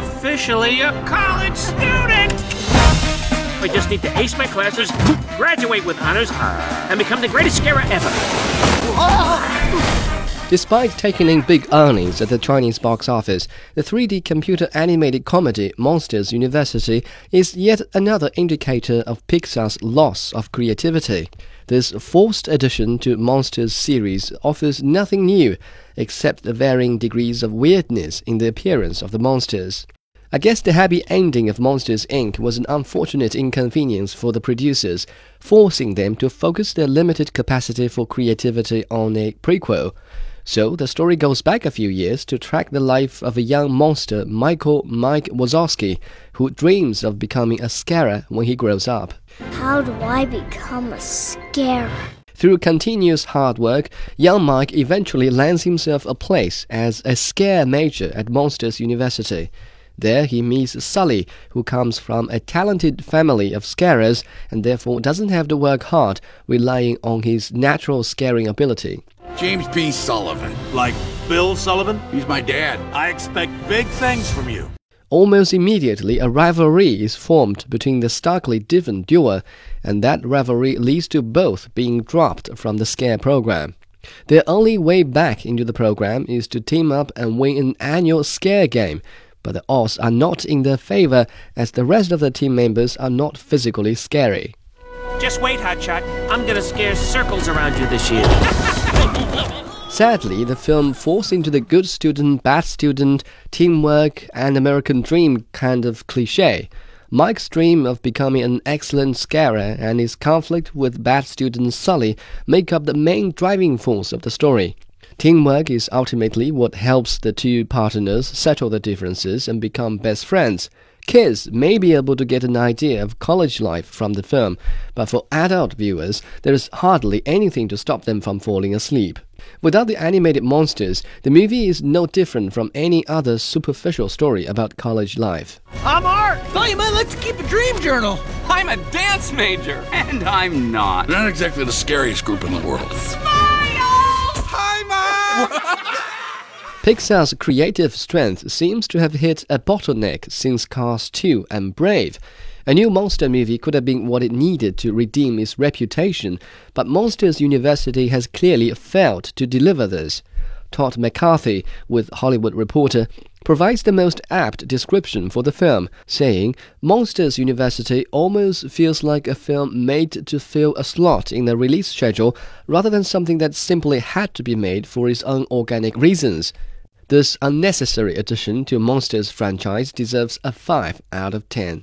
officially a college student! I just need to ace my classes, graduate with honors, and become the greatest scarer ever. Despite taking in big earnings at the Chinese box office, the 3D computer animated comedy Monsters University is yet another indicator of Pixar's loss of creativity. This forced addition to Monsters series offers nothing new except the varying degrees of weirdness in the appearance of the monsters. I guess the happy ending of Monsters Inc. was an unfortunate inconvenience for the producers, forcing them to focus their limited capacity for creativity on a prequel. So the story goes back a few years to track the life of a young monster, Michael Mike Wazowski, who dreams of becoming a scarer when he grows up. How do I become a scarer? Through continuous hard work, young Mike eventually lands himself a place as a scare major at Monsters University. There he meets Sully, who comes from a talented family of scarers and therefore doesn't have to work hard, relying on his natural scaring ability. James P. Sullivan. Like Bill Sullivan? He's my dad. I expect big things from you. Almost immediately, a rivalry is formed between the starkly different duo, and that rivalry leads to both being dropped from the Scare program. Their only way back into the program is to team up and win an annual Scare game, but the odds are not in their favor as the rest of the team members are not physically scary. Just wait, Hotshot. I'm gonna scare circles around you this year. Sadly, the film falls into the good student, bad student, teamwork, and American dream kind of cliche. Mike's dream of becoming an excellent scarer and his conflict with bad student Sully make up the main driving force of the story. Teamwork is ultimately what helps the two partners settle the differences and become best friends. Kids may be able to get an idea of college life from the film, but for adult viewers, there is hardly anything to stop them from falling asleep. Without the animated monsters, the movie is no different from any other superficial story about college life. I'm Art. Thought you might like to keep a dream journal. I'm a dance major, and I'm not. We're not exactly the scariest group in the world. Pixar's creative strength seems to have hit a bottleneck since Cars 2 and Brave. A new monster movie could have been what it needed to redeem its reputation, but Monsters University has clearly failed to deliver this. Todd McCarthy, with Hollywood Reporter, provides the most apt description for the film, saying, Monsters University almost feels like a film made to fill a slot in the release schedule rather than something that simply had to be made for its own organic reasons. This unnecessary addition to Monsters franchise deserves a 5 out of 10.